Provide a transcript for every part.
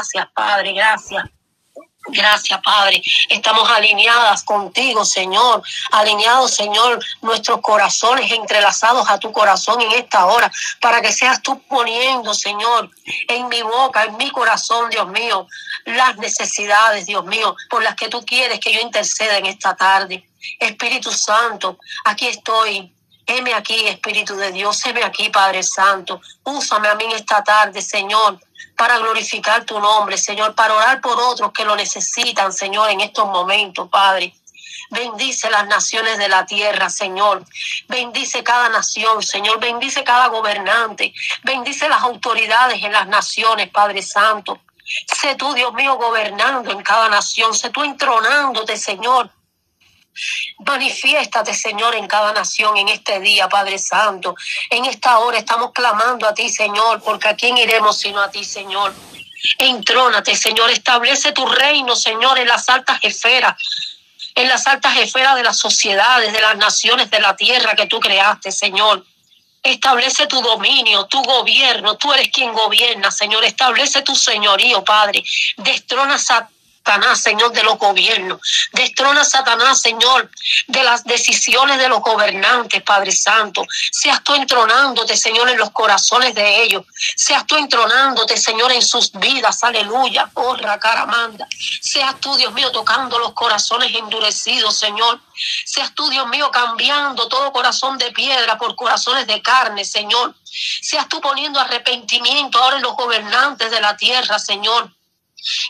Gracias, Padre, gracias. Gracias, Padre. Estamos alineadas contigo, Señor. Alineados, Señor, nuestros corazones entrelazados a tu corazón en esta hora, para que seas tú poniendo, Señor, en mi boca, en mi corazón, Dios mío, las necesidades, Dios mío, por las que tú quieres que yo interceda en esta tarde. Espíritu Santo, aquí estoy. Heme aquí, Espíritu de Dios, heme aquí, Padre Santo. Úsame a mí esta tarde, Señor para glorificar tu nombre, Señor, para orar por otros que lo necesitan, Señor, en estos momentos, Padre. Bendice las naciones de la tierra, Señor. Bendice cada nación, Señor. Bendice cada gobernante. Bendice las autoridades en las naciones, Padre Santo. Sé tú, Dios mío, gobernando en cada nación. Sé tú entronándote, Señor, Manifiéstate, Señor, en cada nación en este día, Padre Santo. En esta hora estamos clamando a ti, Señor, porque a quién iremos sino a ti, Señor. Entrónate, Señor, establece tu reino, Señor, en las altas esferas, en las altas esferas de las sociedades, de las naciones de la tierra que tú creaste, Señor. Establece tu dominio, tu gobierno. Tú eres quien gobierna, Señor. Establece tu señorío, Padre. Destrona Satanás Satanás, Señor, de los gobiernos. Destrona Satanás, Señor, de las decisiones de los gobernantes, Padre Santo. Seas tú entronándote, Señor, en los corazones de ellos. Seas tú entronándote, Señor, en sus vidas. Aleluya. Honra, caramanda. Seas tú, Dios mío, tocando los corazones endurecidos, Señor. Seas tú, Dios mío, cambiando todo corazón de piedra por corazones de carne, Señor. Seas tú poniendo arrepentimiento ahora en los gobernantes de la tierra, Señor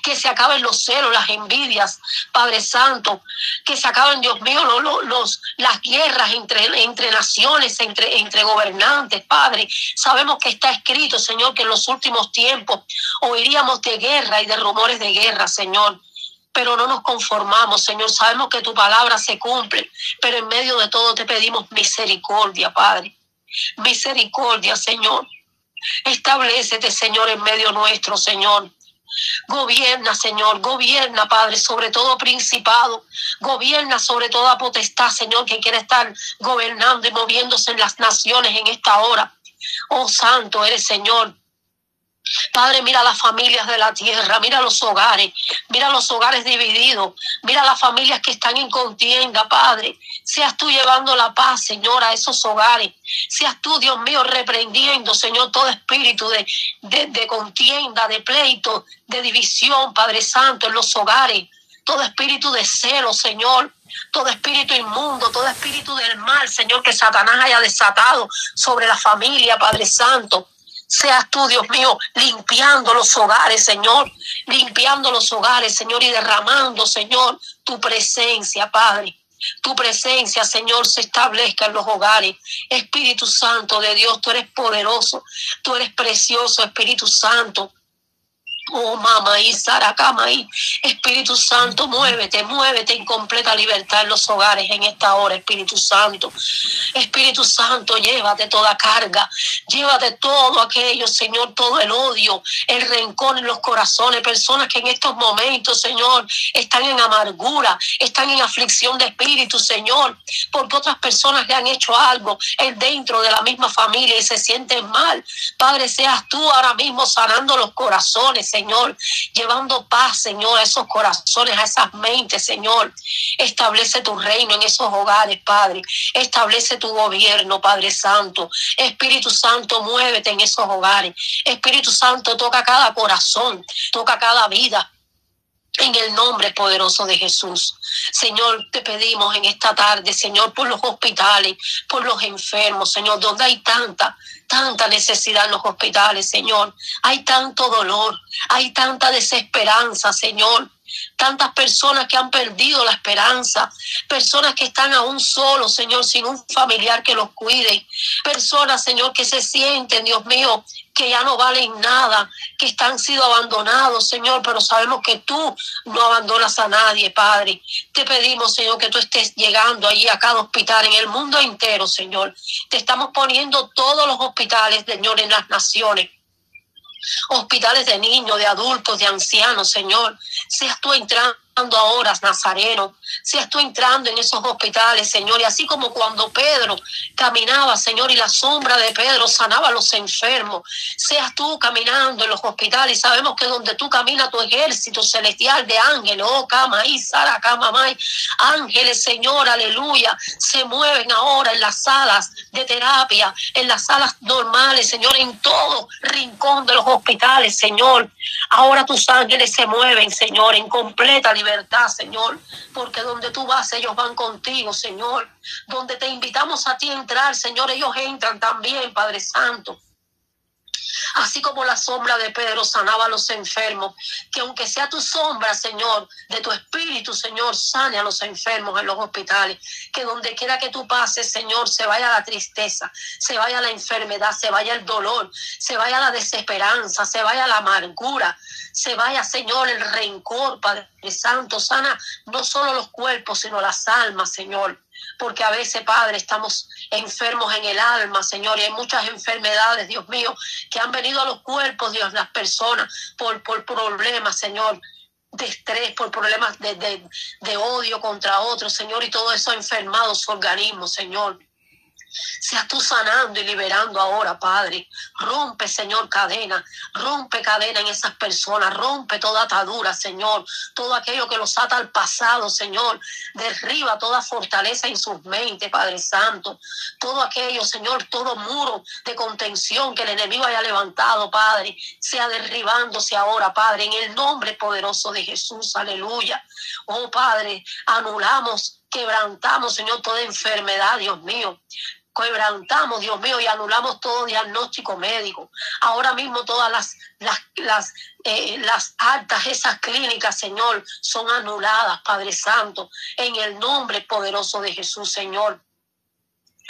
que se acaben los celos, las envidias, Padre Santo, que se acaben, Dios mío, los, los, las guerras entre, entre naciones, entre, entre gobernantes, Padre. Sabemos que está escrito, Señor, que en los últimos tiempos oiríamos de guerra y de rumores de guerra, Señor. Pero no nos conformamos, Señor. Sabemos que tu palabra se cumple, pero en medio de todo te pedimos misericordia, Padre. Misericordia, Señor. Establecete, Señor, en medio nuestro, Señor. Gobierna, Señor, gobierna, Padre, sobre todo principado, gobierna sobre toda potestad, Señor, que quiere estar gobernando y moviéndose en las naciones en esta hora. Oh Santo eres, Señor. Padre, mira las familias de la tierra, mira los hogares, mira los hogares divididos, mira las familias que están en contienda, Padre. Seas tú llevando la paz, Señor, a esos hogares. Seas tú, Dios mío, reprendiendo, Señor, todo espíritu de, de, contienda, de pleito, de división, Padre Santo, en los hogares. Todo espíritu de celo, Señor, todo espíritu inmundo, todo espíritu del mal, Señor, que Satanás haya desatado sobre la familia, Padre Santo. Seas tú, Dios mío, limpiando los hogares, Señor, limpiando los hogares, Señor, y derramando, Señor, tu presencia, Padre. Tu presencia, Señor, se establezca en los hogares. Espíritu Santo de Dios, tú eres poderoso, tú eres precioso, Espíritu Santo. Oh, mamá y Saracama y Espíritu Santo, muévete, muévete en completa libertad en los hogares en esta hora, Espíritu Santo. Espíritu Santo, llévate toda carga, llévate todo aquello, Señor, todo el odio, el rencor en los corazones, personas que en estos momentos, Señor, están en amargura, están en aflicción de espíritu, Señor, porque otras personas le han hecho algo dentro de la misma familia y se sienten mal. Padre, seas tú ahora mismo sanando los corazones, Señor Señor, llevando paz, Señor, a esos corazones, a esas mentes, Señor. Establece tu reino en esos hogares, Padre. Establece tu gobierno, Padre Santo. Espíritu Santo, muévete en esos hogares. Espíritu Santo, toca cada corazón, toca cada vida. En el nombre poderoso de Jesús. Señor, te pedimos en esta tarde, Señor, por los hospitales, por los enfermos, Señor, donde hay tanta, tanta necesidad en los hospitales, Señor. Hay tanto dolor, hay tanta desesperanza, Señor. Tantas personas que han perdido la esperanza, personas que están aún solos, Señor, sin un familiar que los cuide, personas, Señor, que se sienten, Dios mío, que ya no valen nada, que están sido abandonados, Señor, pero sabemos que tú no abandonas a nadie, Padre. Te pedimos, Señor, que tú estés llegando allí a cada hospital en el mundo entero, Señor. Te estamos poniendo todos los hospitales, Señor, en las naciones hospitales de niños, de adultos, de ancianos, Señor. Seas tú entrando ahora, Nazareno, seas tú entrando en esos hospitales, Señor, y así como cuando Pedro caminaba, Señor, y la sombra de Pedro sanaba a los enfermos, seas tú caminando en los hospitales, sabemos que donde tú caminas tu ejército celestial de ángeles, oh, cama y Sara, cama, ángeles, Señor, aleluya, se mueven ahora en las salas de terapia, en las salas normales, Señor, en todo rincón de los hospitales, Señor. Ahora tus ángeles se mueven, Señor, en completa libertad, Señor, porque donde tú vas, ellos van contigo, Señor. Donde te invitamos a ti a entrar, Señor, ellos entran también, Padre Santo. Así como la sombra de Pedro sanaba a los enfermos, que aunque sea tu sombra, Señor, de tu espíritu, Señor, sane a los enfermos en los hospitales. Que donde quiera que tú pases, Señor, se vaya la tristeza, se vaya la enfermedad, se vaya el dolor, se vaya la desesperanza, se vaya la amargura, se vaya, Señor, el rencor, Padre Santo. Sana no solo los cuerpos, sino las almas, Señor porque a veces, Padre, estamos enfermos en el alma, Señor, y hay muchas enfermedades, Dios mío, que han venido a los cuerpos, Dios, las personas, por, por problemas, Señor de estrés, por problemas de, de, de odio contra otros, Señor, y todo eso ha enfermado su organismo, Señor. Seas tú sanando y liberando ahora, Padre. Rompe, Señor, cadena. Rompe cadena en esas personas. Rompe toda atadura, Señor. Todo aquello que los ata al pasado, Señor. Derriba toda fortaleza en sus mentes, Padre Santo. Todo aquello, Señor, todo muro de contención que el enemigo haya levantado, Padre, sea derribándose ahora, Padre, en el nombre poderoso de Jesús. Aleluya. Oh, Padre, anulamos quebrantamos, Señor, toda enfermedad, Dios mío quebrantamos, Dios mío, y anulamos todo diagnóstico médico. Ahora mismo todas las, las, eh, las altas, esas clínicas, Señor, son anuladas, Padre Santo, en el nombre poderoso de Jesús, Señor.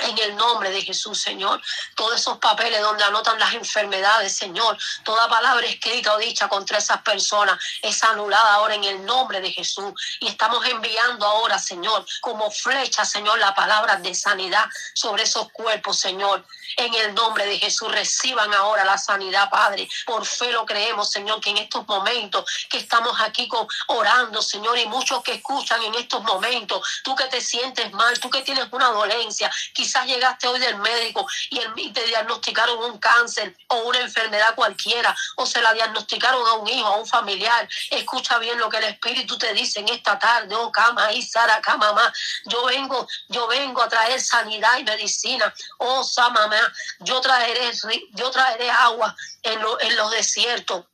En el nombre de Jesús, Señor. Todos esos papeles donde anotan las enfermedades, Señor. Toda palabra escrita o dicha contra esas personas es anulada ahora en el nombre de Jesús. Y estamos enviando ahora, Señor, como flecha, Señor, la palabra de sanidad sobre esos cuerpos, Señor. En el nombre de Jesús reciban ahora la sanidad, Padre. Por fe lo creemos, Señor, que en estos momentos que estamos aquí con, orando, Señor, y muchos que escuchan en estos momentos, tú que te sientes mal, tú que tienes una dolencia, quizás llegaste hoy del médico y, el, te diagnosticaron un cáncer o una enfermedad cualquiera, o se la diagnosticaron a un hijo, a un familiar. Escucha bien lo que el Espíritu te dice en esta tarde, oh cama y Sara, cama más. Yo vengo, yo vengo a traer sanidad y medicina. Oh, Samamá, yo traeré, yo traeré agua en, en los desiertos.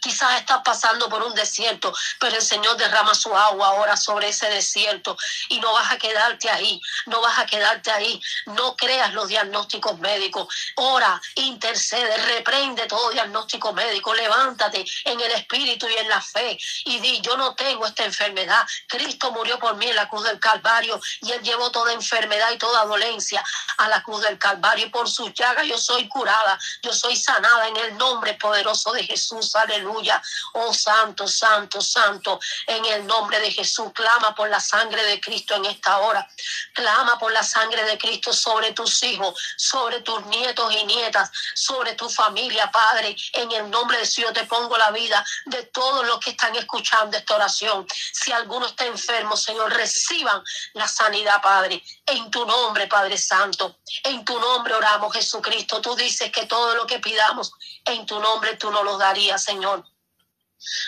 Quizás estás pasando por un desierto, pero el Señor derrama su agua ahora sobre ese desierto y no vas a quedarte ahí, no vas a quedarte ahí. No creas los diagnósticos médicos. Ora, intercede, reprende todo diagnóstico médico. Levántate en el espíritu y en la fe y di, yo no tengo esta enfermedad. Cristo murió por mí en la cruz del Calvario y Él llevó toda enfermedad y toda dolencia a la cruz del Calvario y por sus llagas yo soy curada, yo soy sanada en el nombre poderoso de Jesús. Aleluya. Aleluya. Oh Santo, Santo, Santo. En el nombre de Jesús, clama por la sangre de Cristo en esta hora. Clama por la sangre de Cristo sobre tus hijos, sobre tus nietos y nietas, sobre tu familia, Padre. En el nombre de Dios te pongo la vida de todos los que están escuchando esta oración. Si alguno está enfermo, Señor, reciban la sanidad, Padre. En tu nombre, Padre Santo. En tu nombre oramos, Jesucristo. Tú dices que todo lo que pidamos en tu nombre tú no lo darías, Señor.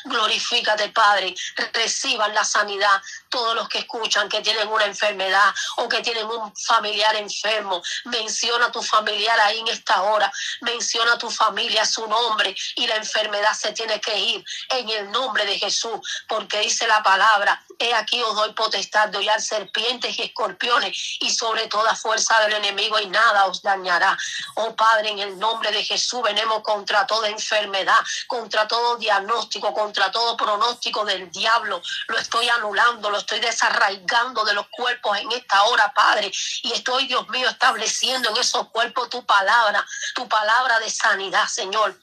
Glorifícate, Padre. Reciban la sanidad todos los que escuchan que tienen una enfermedad o que tienen un familiar enfermo. Menciona a tu familiar ahí en esta hora. Menciona a tu familia su nombre y la enfermedad se tiene que ir en el nombre de Jesús, porque dice la palabra, he aquí os doy potestad de hollar serpientes y escorpiones y sobre toda fuerza del enemigo y nada os dañará. Oh Padre, en el nombre de Jesús venemos contra toda enfermedad, contra todo diagnóstico contra todo pronóstico del diablo. Lo estoy anulando, lo estoy desarraigando de los cuerpos en esta hora, Padre. Y estoy, Dios mío, estableciendo en esos cuerpos tu palabra, tu palabra de sanidad, Señor.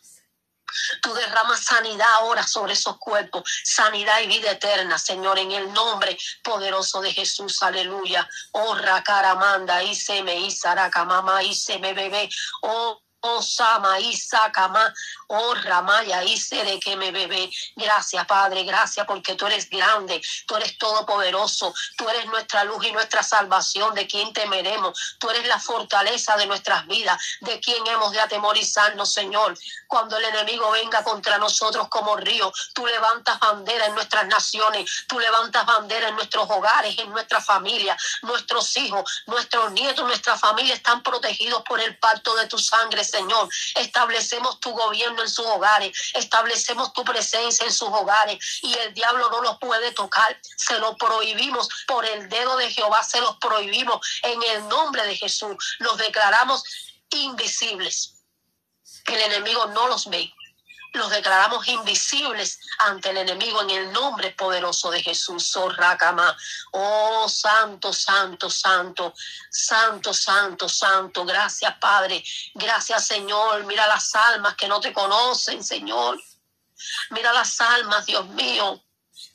Tú derramas sanidad ahora sobre esos cuerpos, sanidad y vida eterna, Señor, en el nombre poderoso de Jesús, aleluya. Oh, racaramanda, y se me, mamá, y se me bebé. Oh, Oh, Sama, Isakama, oh, Ramaya, Isere, que me bebé. Gracias, Padre, gracias porque tú eres grande, tú eres todopoderoso, tú eres nuestra luz y nuestra salvación, de quien temeremos. Tú eres la fortaleza de nuestras vidas, de quien hemos de atemorizarnos, Señor. Cuando el enemigo venga contra nosotros como río, tú levantas bandera en nuestras naciones, tú levantas bandera en nuestros hogares, en nuestra familia, nuestros hijos, nuestros nietos, nuestra familia están protegidos por el pacto de tu sangre, Señor. Establecemos tu gobierno en sus hogares, establecemos tu presencia en sus hogares y el diablo no los puede tocar. Se lo prohibimos por el dedo de Jehová, se los prohibimos en el nombre de Jesús. Los declaramos invisibles. El enemigo no los ve los declaramos invisibles ante el enemigo en el nombre poderoso de Jesús. Oh, oh santo, santo, santo, santo, santo, santo. Gracias, Padre. Gracias, Señor. Mira las almas que no te conocen, Señor. Mira las almas, Dios mío.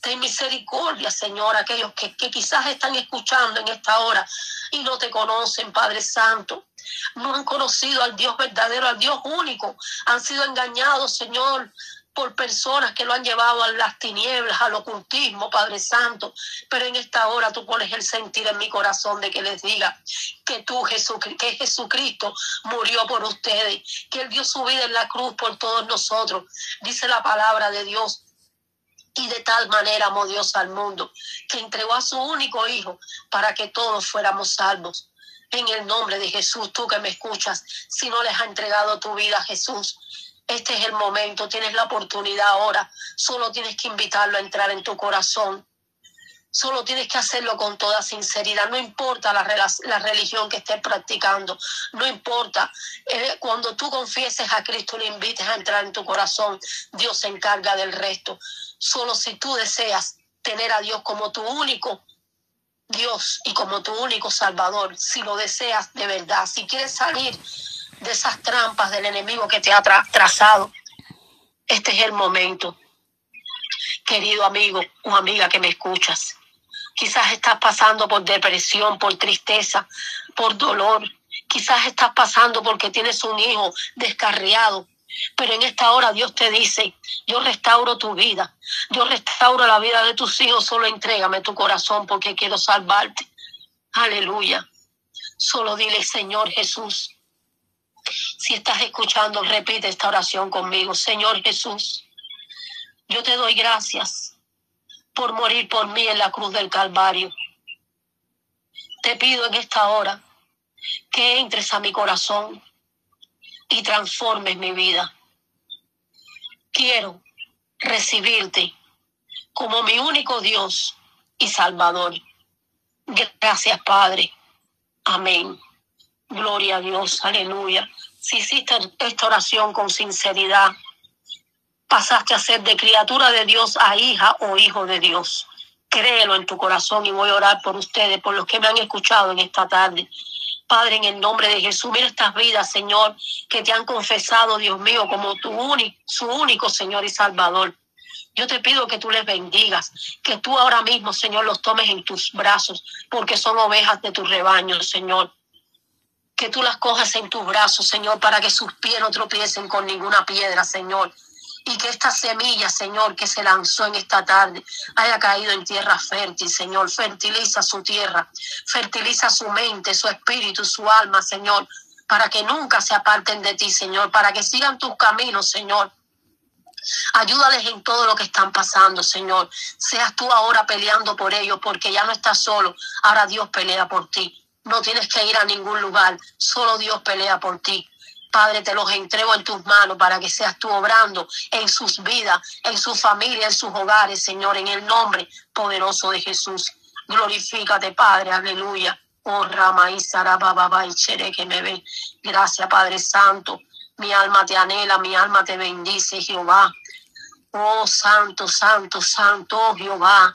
Ten misericordia, Señor, aquellos que, quizás están escuchando en esta hora y no te conocen, Padre Santo no han conocido al Dios verdadero, al Dios único. Han sido engañados, Señor, por personas que lo han llevado a las tinieblas, al ocultismo, Padre Santo. Pero en esta hora tú pones el sentir en mi corazón de que les diga que tú, Jesucristo, que Jesucristo murió por ustedes, que Él dio su vida en la cruz por todos nosotros. Dice la palabra de Dios. Y de tal manera amó Dios al mundo, que entregó a su único Hijo para que todos fuéramos salvos en el nombre de Jesús, tú que me escuchas, si no les ha entregado tu vida Jesús, este es el momento, tienes la oportunidad ahora, solo tienes que invitarlo a entrar en tu corazón. Solo tienes que hacerlo con toda sinceridad, no importa la, la religión que estés practicando, no importa. Eh, cuando tú confieses a Cristo, le invites a entrar en tu corazón, Dios se encarga del resto. Solo si tú deseas tener a Dios como tu único Dios y como tu único Salvador, si lo deseas de verdad, si quieres salir de esas trampas del enemigo que te ha trazado, este es el momento. Querido amigo o amiga que me escuchas, quizás estás pasando por depresión, por tristeza, por dolor, quizás estás pasando porque tienes un hijo descarriado, pero en esta hora Dios te dice, yo restauro tu vida, yo restauro la vida de tus hijos, solo entrégame tu corazón porque quiero salvarte. Aleluya. Solo dile, Señor Jesús, si estás escuchando, repite esta oración conmigo. Señor Jesús, yo te doy gracias por morir por mí en la cruz del Calvario. Te pido en esta hora que entres a mi corazón y transformes mi vida. Quiero recibirte como mi único Dios y Salvador. Gracias, Padre. Amén. Gloria a Dios. Aleluya. Si hiciste esta oración con sinceridad, pasaste a ser de criatura de Dios a hija o hijo de Dios. Créelo en tu corazón y voy a orar por ustedes, por los que me han escuchado en esta tarde. Padre, en el nombre de Jesús, mira estas vidas, Señor, que te han confesado, Dios mío, como tu único, su único Señor y Salvador. Yo te pido que tú les bendigas, que tú ahora mismo, Señor, los tomes en tus brazos, porque son ovejas de tu rebaño, Señor. Que tú las cojas en tus brazos, Señor, para que sus pies no tropiecen con ninguna piedra, Señor y que esta semilla, Señor, que se lanzó en esta tarde, haya caído en tierra fértil, Señor. Fertiliza su tierra, fertiliza su mente, su espíritu, su alma, Señor, para que nunca se aparten de ti, Señor, para que sigan tus caminos, Señor. Ayúdales en todo lo que están pasando, Señor. Seas tú ahora peleando por ellos, porque ya no estás solo. Ahora Dios pelea por ti. No tienes que ir a ningún lugar, solo Dios pelea por ti. Padre, te los entrego en tus manos para que seas tú obrando en sus vidas, en su familia, en sus hogares, Señor, en el nombre poderoso de Jesús. Glorifícate, Padre, aleluya. Oh, Rama y y Chere que me ve. Gracias, Padre Santo. Mi alma te anhela, mi alma te bendice, Jehová. Oh, Santo, Santo, Santo, oh, Jehová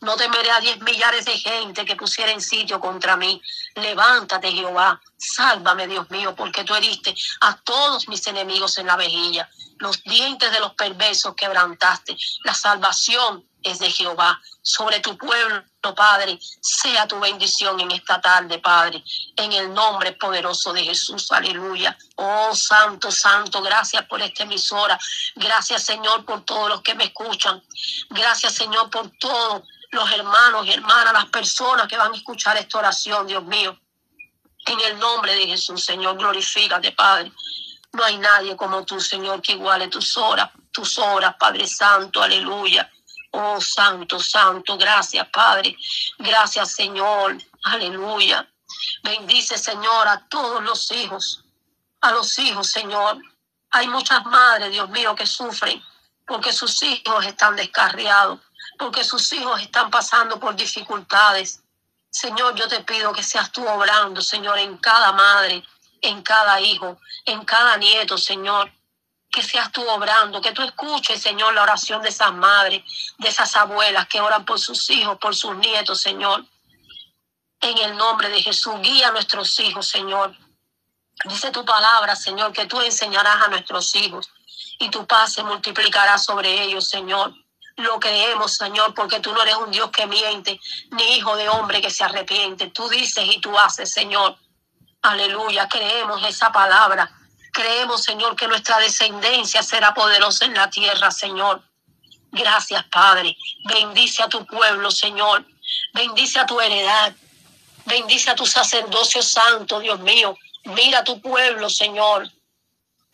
No temeré a diez millares de gente que pusiera en sitio contra mí. Levántate, Jehová. Sálvame, Dios mío, porque tú heriste a todos mis enemigos en la vejilla. Los dientes de los perversos quebrantaste. La salvación es de Jehová. Sobre tu pueblo, Padre, sea tu bendición en esta tarde, Padre, en el nombre poderoso de Jesús. Aleluya. Oh, Santo, Santo, gracias por esta emisora. Gracias, Señor, por todos los que me escuchan. Gracias, Señor, por todos los hermanos y hermanas, las personas que van a escuchar esta oración, Dios mío. En el nombre de Jesús, Señor, glorifícate, Padre. No hay nadie como tú, Señor, que iguale tus horas, tus horas, Padre Santo, aleluya. Oh, Santo, Santo, gracias, Padre. Gracias, Señor. Aleluya. Bendice, Señor, a todos los hijos, a los hijos, Señor. Hay muchas madres, Dios mío, que sufren porque sus hijos están descarriados, porque sus hijos están pasando por dificultades. Señor, yo te pido que seas tú obrando, Señor, en cada madre, en cada hijo, en cada nieto, Señor que seas tú obrando, que tú escuches, Señor, la oración de esas madres, de esas abuelas que oran por sus hijos, por sus nietos, Señor. En el nombre de Jesús, guía a nuestros hijos, Señor. Dice tu palabra, Señor, que tú enseñarás a nuestros hijos y tu paz se multiplicará sobre ellos, Señor. Lo creemos, Señor, porque tú no eres un Dios que miente, ni hijo de hombre que se arrepiente. Tú dices y tú haces, Señor. Aleluya, creemos esa palabra Creemos, Señor, que nuestra descendencia será poderosa en la tierra, Señor. Gracias, Padre. Bendice a tu pueblo, Señor. Bendice a tu heredad. Bendice a tu sacerdocio santo, Dios mío. Mira a tu pueblo, Señor.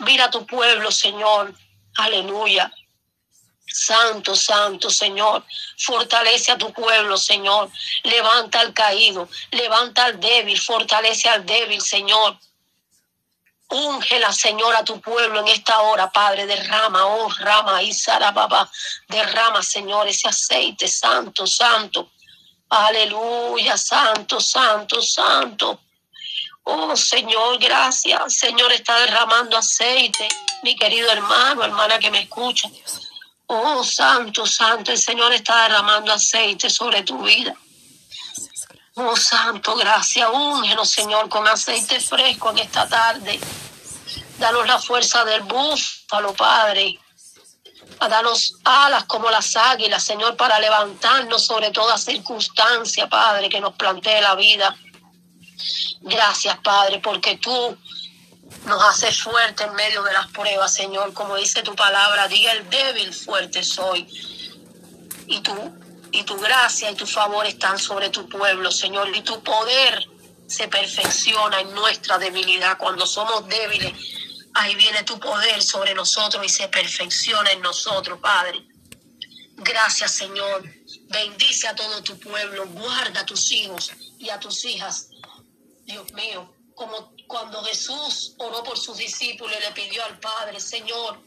Mira a tu pueblo, Señor. Aleluya. Santo, santo, Señor. Fortalece a tu pueblo, Señor. Levanta al caído, levanta al débil, fortalece al débil, Señor. Úngela, Señor, a tu pueblo en esta hora, Padre. Derrama, oh, rama, papá. Derrama, Señor, ese aceite santo, santo. Aleluya, santo, santo, santo. Oh, Señor, gracias. Señor, está derramando aceite. Mi querido hermano, hermana que me escucha. Oh, santo, santo. El Señor está derramando aceite sobre tu vida. Oh Santo, gracias. Úngenos, Señor, con aceite fresco en esta tarde. Danos la fuerza del búfalo, Padre. A darnos alas como las águilas, Señor, para levantarnos sobre toda circunstancia, Padre, que nos plantee la vida. Gracias, Padre, porque tú nos haces fuerte en medio de las pruebas, Señor. Como dice tu palabra, diga el débil, fuerte soy. Y tú y tu gracia y tu favor están sobre tu pueblo, Señor, y tu poder se perfecciona en nuestra debilidad. Cuando somos débiles, ahí viene tu poder sobre nosotros y se perfecciona en nosotros, Padre. Gracias, Señor. Bendice a todo tu pueblo, guarda a tus hijos y a tus hijas. Dios mío, como cuando Jesús oró por sus discípulos y le pidió al Padre, Señor,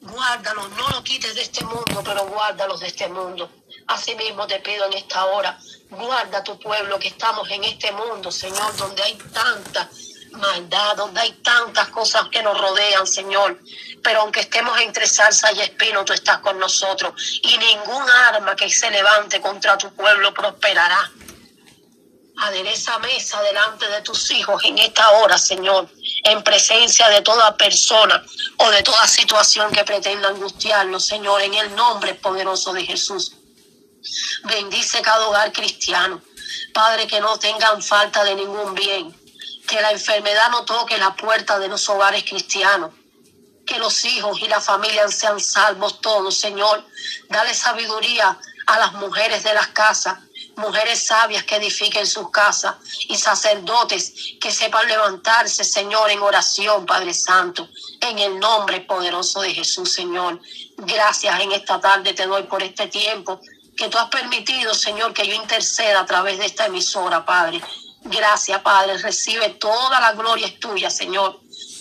guárdalos, no los quites de este mundo, pero guárdalos de este mundo. Asimismo te pido en esta hora, guarda tu pueblo que estamos en este mundo, Señor, donde hay tanta maldad, donde hay tantas cosas que nos rodean, Señor. Pero aunque estemos entre salsa y espino, tú estás con nosotros. Y ningún arma que se levante contra tu pueblo prosperará. Adereza mesa delante de tus hijos en esta hora, Señor, en presencia de toda persona o de toda situación que pretenda angustiarnos, Señor, en el nombre poderoso de Jesús. Bendice cada hogar cristiano. Padre, que no tengan falta de ningún bien. Que la enfermedad no toque la puerta de los hogares cristianos. Que los hijos y la familia sean salvos todos, Señor. Dale sabiduría a las mujeres de las casas mujeres sabias que edifiquen sus casas y sacerdotes que sepan levantarse, Señor, en oración, Padre Santo, en el nombre poderoso de Jesús, Señor. Gracias en esta tarde te doy por este tiempo que tú has permitido, Señor, que yo interceda a través de esta emisora, Padre. Gracias, Padre. Recibe toda la gloria es tuya, Señor.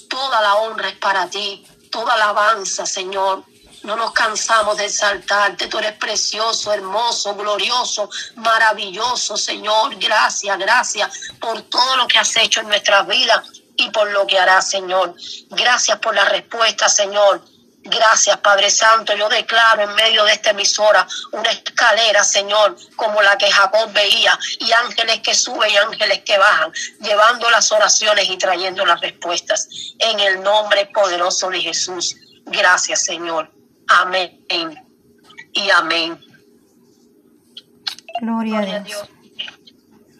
Toda la honra es para ti. Toda alabanza, Señor. No nos cansamos de exaltarte. Tú eres precioso, hermoso, glorioso, maravilloso, Señor. Gracias, gracias por todo lo que has hecho en nuestras vidas y por lo que harás, Señor. Gracias por la respuesta, Señor Gracias, Padre Santo. Yo declaro en medio de esta emisora una escalera, Señor, como la que Jacob veía, y ángeles que suben y ángeles que bajan, llevando las oraciones y trayendo las respuestas. En el nombre poderoso de Jesús. Gracias, Señor. Amén. Y amén. Gloria, a Dios.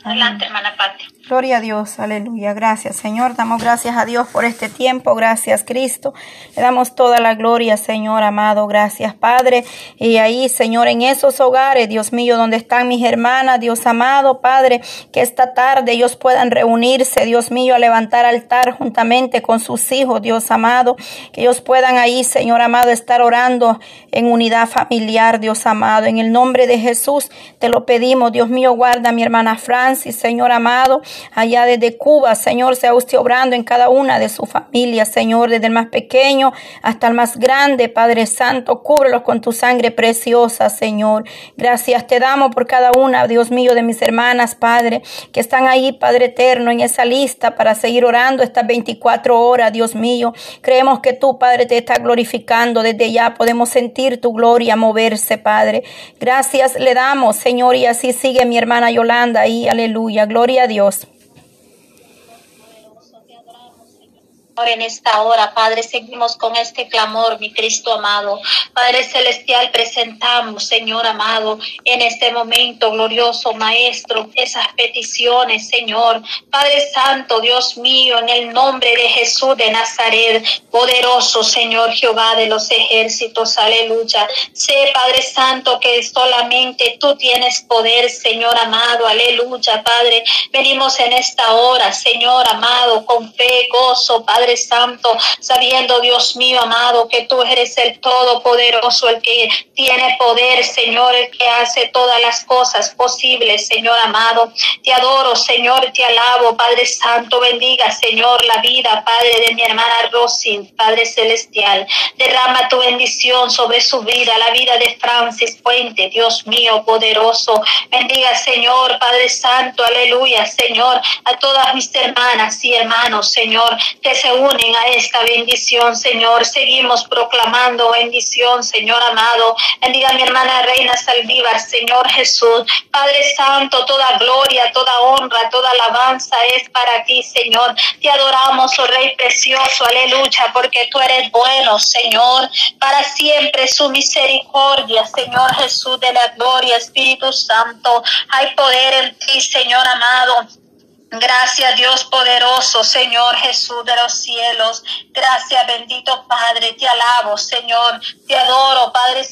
Adelante, hermana Pati. Gloria a Dios, aleluya. Gracias, Señor. Damos gracias a Dios por este tiempo. Gracias, Cristo. Le damos toda la gloria, Señor amado. Gracias, Padre. Y ahí, Señor, en esos hogares, Dios mío, donde están mis hermanas, Dios amado, Padre, que esta tarde ellos puedan reunirse, Dios mío, a levantar altar juntamente con sus hijos, Dios amado. Que ellos puedan ahí, Señor amado, estar orando en unidad familiar, Dios amado. En el nombre de Jesús te lo pedimos, Dios mío, guarda a mi hermana Francis, Señor amado allá desde Cuba, Señor, sea usted obrando en cada una de sus familias, Señor, desde el más pequeño hasta el más grande, Padre Santo, cúbrelos con tu sangre preciosa, Señor. Gracias te damos por cada una, Dios mío, de mis hermanas, Padre, que están ahí, Padre eterno, en esa lista para seguir orando estas 24 horas, Dios mío. Creemos que tú, Padre, te estás glorificando. Desde ya podemos sentir tu gloria moverse, Padre. Gracias le damos, Señor, y así sigue mi hermana Yolanda ahí, aleluya. Gloria a Dios. En esta hora, Padre, seguimos con este clamor, mi Cristo amado. Padre Celestial, presentamos, Señor amado, en este momento glorioso, Maestro, esas peticiones, Señor. Padre Santo, Dios mío, en el nombre de Jesús de Nazaret, poderoso Señor Jehová de los ejércitos, aleluya. Sé, Padre Santo, que solamente tú tienes poder, Señor amado, aleluya, Padre. Venimos en esta hora, Señor amado, con fe, gozo, Padre Santo, sabiendo, Dios mío amado, que tú eres el Todopoderoso, el que tiene poder, Señor, el que hace todas las cosas posibles, Señor amado. Te adoro, Señor, te alabo, Padre Santo, bendiga, Señor, la vida, Padre de mi hermana Rosy, Padre Celestial. Derrama tu bendición sobre su vida, la vida de Francis Puente, Dios mío, poderoso. Bendiga, Señor, Padre Santo, aleluya, Señor, a todas mis hermanas y hermanos, Señor, que se unen a esta bendición, Señor. Seguimos proclamando bendición, Señor amado. Bendiga mi hermana Reina Saldívar, Señor Jesús. Padre Santo, toda gloria, toda honra, toda alabanza es para ti, Señor. Te adoramos, oh Rey precioso, aleluya, porque tú eres bueno, Señor. Para siempre su misericordia, Señor Jesús de la gloria, Espíritu Santo. Hay poder en ti, Señor amado. Gracias Dios poderoso, Señor Jesús de los cielos. Gracias bendito Padre, te alabo, Señor. Te adoro, Padre.